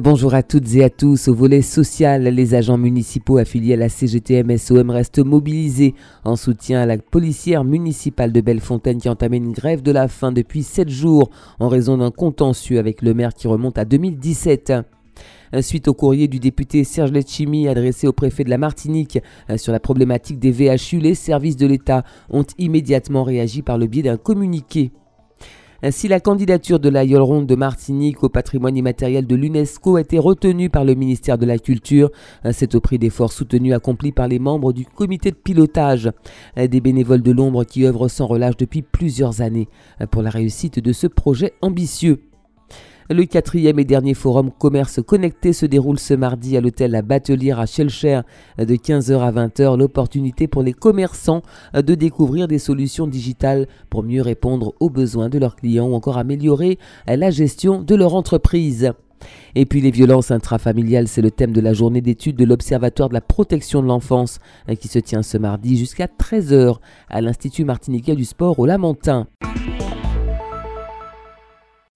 Bonjour à toutes et à tous. Au volet social, les agents municipaux affiliés à la CGTM SOM restent mobilisés en soutien à la policière municipale de Bellefontaine qui a entamé une grève de la faim depuis 7 jours en raison d'un contentieux avec le maire qui remonte à 2017. Suite au courrier du député Serge Letchimi adressé au préfet de la Martinique euh, sur la problématique des VHU, les services de l'État ont immédiatement réagi par le biais d'un communiqué. Si la candidature de la Ronde de Martinique au patrimoine immatériel de l'UNESCO a été retenue par le ministère de la Culture, c'est au prix d'efforts soutenus accomplis par les membres du comité de pilotage, des bénévoles de l'ombre qui œuvrent sans relâche depuis plusieurs années pour la réussite de ce projet ambitieux. Le quatrième et dernier forum commerce connecté se déroule ce mardi à l'hôtel La Batelière à Schellcher de 15h à 20h. L'opportunité pour les commerçants de découvrir des solutions digitales pour mieux répondre aux besoins de leurs clients ou encore améliorer la gestion de leur entreprise. Et puis les violences intrafamiliales, c'est le thème de la journée d'études de l'Observatoire de la protection de l'enfance qui se tient ce mardi jusqu'à 13h à l'Institut martiniquais du sport au Lamentin.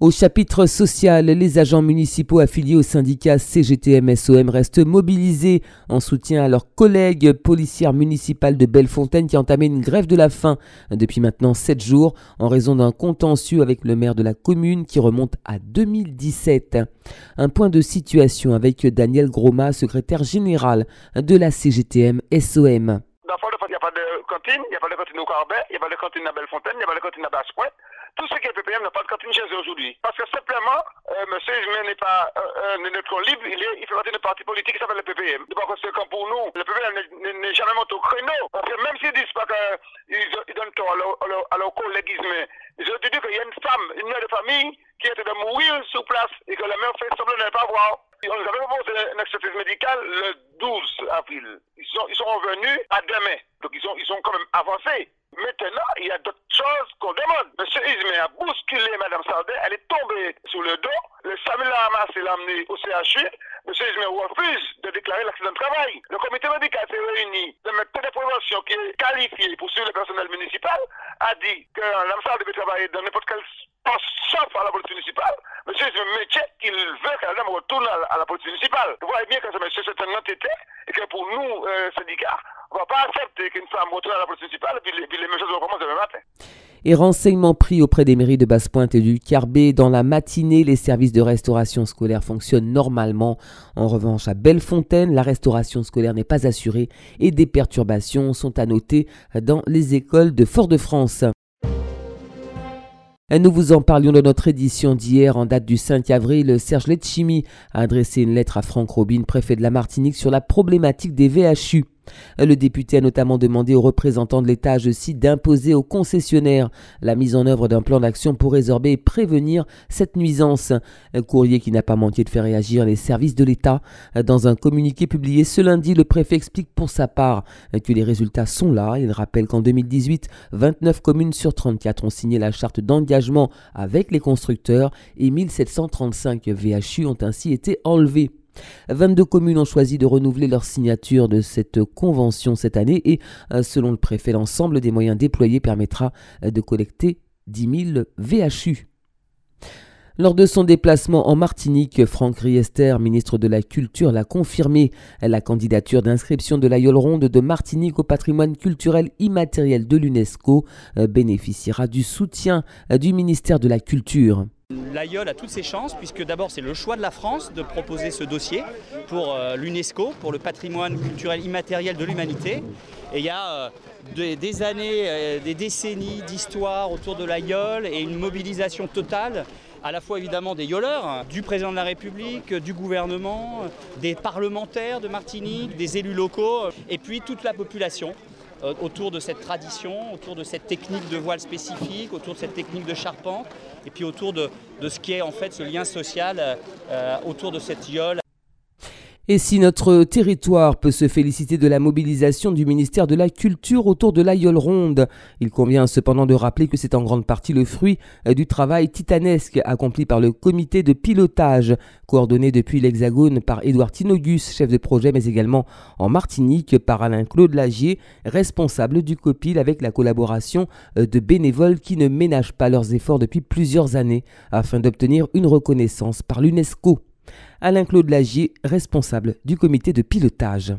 Au chapitre social, les agents municipaux affiliés au syndicat CGTM-SOM restent mobilisés en soutien à leurs collègues policières municipales de Bellefontaine qui entamé une grève de la faim depuis maintenant 7 jours en raison d'un contentieux avec le maire de la commune qui remonte à 2017. Un point de situation avec Daniel Groma, secrétaire général de la CGTM-SOM. Tout ce qui est PPM n'a pas de cantine chez aujourd'hui. Parce que simplement, euh, M. Ismaël n'est pas euh, euh, neutre libre, il, est, il fait partie d'un parti politique qui s'appelle le PPM. Pas conséquent pour nous. Le PPM n'est jamais monté au créneau. Parce que même s'ils disent pas qu'ils ils donnent tort à leurs collègues ils ont dit qu'il y a une femme, une mère de famille, qui était de mourir sur place et que la mère fait semblant de ne pas voir. On nous avait proposé un exercice médical le 12 avril. Ils sont, ils sont revenus à demain. Donc ils sont, ils sont quand même avancés. Maintenant, il y a d'autres choses qu'on demande. Monsieur Ismé a bousculé Mme Sardet, elle est tombée sur le dos. Le SAMU l'a ramassé, l'a amené au CHU. Monsieur Ismé refuse de déclarer l'accident de travail. Le comité médical s'est réuni de mettre de prévention qui est qualifié pour suivre le personnel municipal, a dit que Mme Sardet peut travailler dans n'importe quel poste sauf à la police municipale. Monsieur Ismé métier qu'il veut que la dame retourne à la police municipale. Vous voyez bien que ce monsieur c'est un entité et que pour nous, euh, syndicats, ne va pas accepter qu'une femme retourne à la police municipale et puis, les, les choses recommencent demain matin. Et renseignements pris auprès des mairies de Basse-Pointe et du Carbet. Dans la matinée, les services de restauration scolaire fonctionnent normalement. En revanche, à Bellefontaine, la restauration scolaire n'est pas assurée et des perturbations sont à noter dans les écoles de Fort-de-France. Nous vous en parlions de notre édition d'hier en date du 5 avril. Serge Letchimi a adressé une lettre à Franck Robin, préfet de la Martinique, sur la problématique des VHU. Le député a notamment demandé aux représentants de l'État, je d'imposer aux concessionnaires la mise en œuvre d'un plan d'action pour résorber et prévenir cette nuisance. Un courrier qui n'a pas manqué de faire réagir les services de l'État. Dans un communiqué publié ce lundi, le préfet explique pour sa part que les résultats sont là. Il rappelle qu'en 2018, 29 communes sur 34 ont signé la charte d'engagement avec les constructeurs et 1735 VHU ont ainsi été enlevés. 22 communes ont choisi de renouveler leur signature de cette convention cette année et, euh, selon le préfet, l'ensemble des moyens déployés permettra euh, de collecter 10 000 VHU. Lors de son déplacement en Martinique, Franck Riester, ministre de la Culture, l'a confirmé. La candidature d'inscription de la Yole Ronde de Martinique au patrimoine culturel immatériel de l'UNESCO euh, bénéficiera du soutien du ministère de la Culture. L'AIOL a toutes ses chances puisque d'abord c'est le choix de la France de proposer ce dossier pour euh, l'UNESCO, pour le patrimoine culturel immatériel de l'humanité. Et il y a euh, des, années, euh, des décennies d'histoire autour de l'AIOL et une mobilisation totale à la fois évidemment des yoleurs, du président de la République, du gouvernement, des parlementaires de Martinique, des élus locaux, et puis toute la population autour de cette tradition, autour de cette technique de voile spécifique, autour de cette technique de charpente, et puis autour de, ce qui est en fait ce lien social euh, autour de cette yole et si notre territoire peut se féliciter de la mobilisation du ministère de la Culture autour de l'aïeul ronde, il convient cependant de rappeler que c'est en grande partie le fruit euh, du travail titanesque accompli par le comité de pilotage, coordonné depuis l'Hexagone par Édouard Tinogus, chef de projet, mais également en Martinique par Alain-Claude Lagier, responsable du COPIL avec la collaboration euh, de bénévoles qui ne ménagent pas leurs efforts depuis plusieurs années afin d'obtenir une reconnaissance par l'UNESCO. Alain Claude Lagier, responsable du comité de pilotage.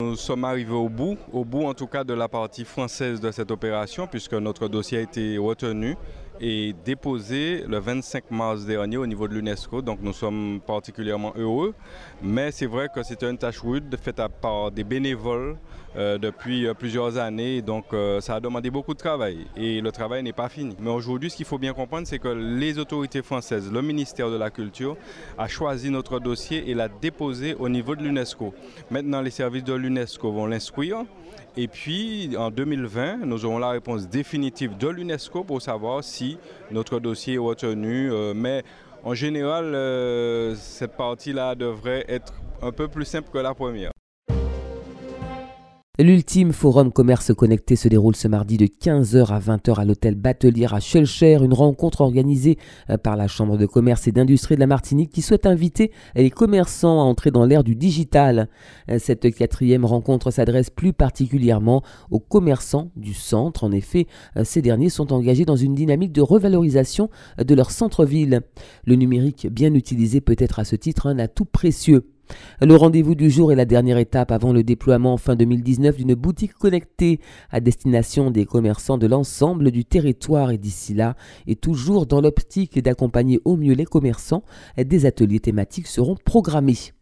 Nous sommes arrivés au bout, au bout en tout cas de la partie française de cette opération, puisque notre dossier a été retenu et déposé le 25 mars dernier au niveau de l'UNESCO. Donc nous sommes particulièrement heureux. Mais c'est vrai que c'était une tâche rude faite par des bénévoles euh, depuis euh, plusieurs années. Donc euh, ça a demandé beaucoup de travail et le travail n'est pas fini. Mais aujourd'hui, ce qu'il faut bien comprendre, c'est que les autorités françaises, le ministère de la Culture, a choisi notre dossier et l'a déposé au niveau de l'UNESCO. Maintenant, les services de l'UNESCO vont l'inscrire. Et puis, en 2020, nous aurons la réponse définitive de l'UNESCO pour savoir si notre dossier est retenu. Euh, mais en général, euh, cette partie-là devrait être un peu plus simple que la première. L'ultime forum commerce connecté se déroule ce mardi de 15h à 20h à l'hôtel Batelier à Schulcher, une rencontre organisée euh, par la Chambre de commerce et d'industrie de la Martinique qui souhaite inviter les commerçants à entrer dans l'ère du digital. Euh, cette quatrième rencontre s'adresse plus particulièrement aux commerçants du centre. En effet, euh, ces derniers sont engagés dans une dynamique de revalorisation de leur centre-ville. Le numérique bien utilisé peut être à ce titre un atout précieux. Le rendez-vous du jour est la dernière étape avant le déploiement fin 2019 d'une boutique connectée à destination des commerçants de l'ensemble du territoire et d'ici là, et toujours dans l'optique d'accompagner au mieux les commerçants, des ateliers thématiques seront programmés.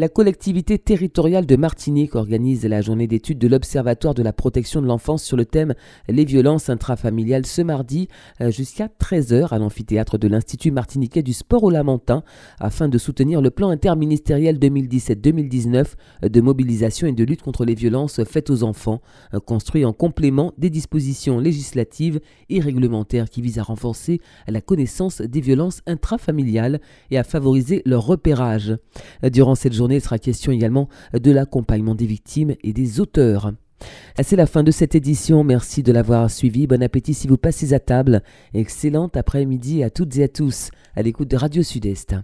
La collectivité territoriale de Martinique organise la journée d'études de l'Observatoire de la protection de l'enfance sur le thème Les violences intrafamiliales ce mardi euh, jusqu'à 13h à l'amphithéâtre de l'Institut martiniquais du sport au Lamentin afin de soutenir le plan interministériel 2017-2019 de mobilisation et de lutte contre les violences faites aux enfants, euh, construit en complément des dispositions législatives et réglementaires qui visent à renforcer la connaissance des violences intrafamiliales et à favoriser leur repérage. Euh, durant cette journée, il sera question également de l'accompagnement des victimes et des auteurs. C'est la fin de cette édition, merci de l'avoir suivi, bon appétit si vous passez à table, excellente après-midi à toutes et à tous à l'écoute de Radio Sud-Est.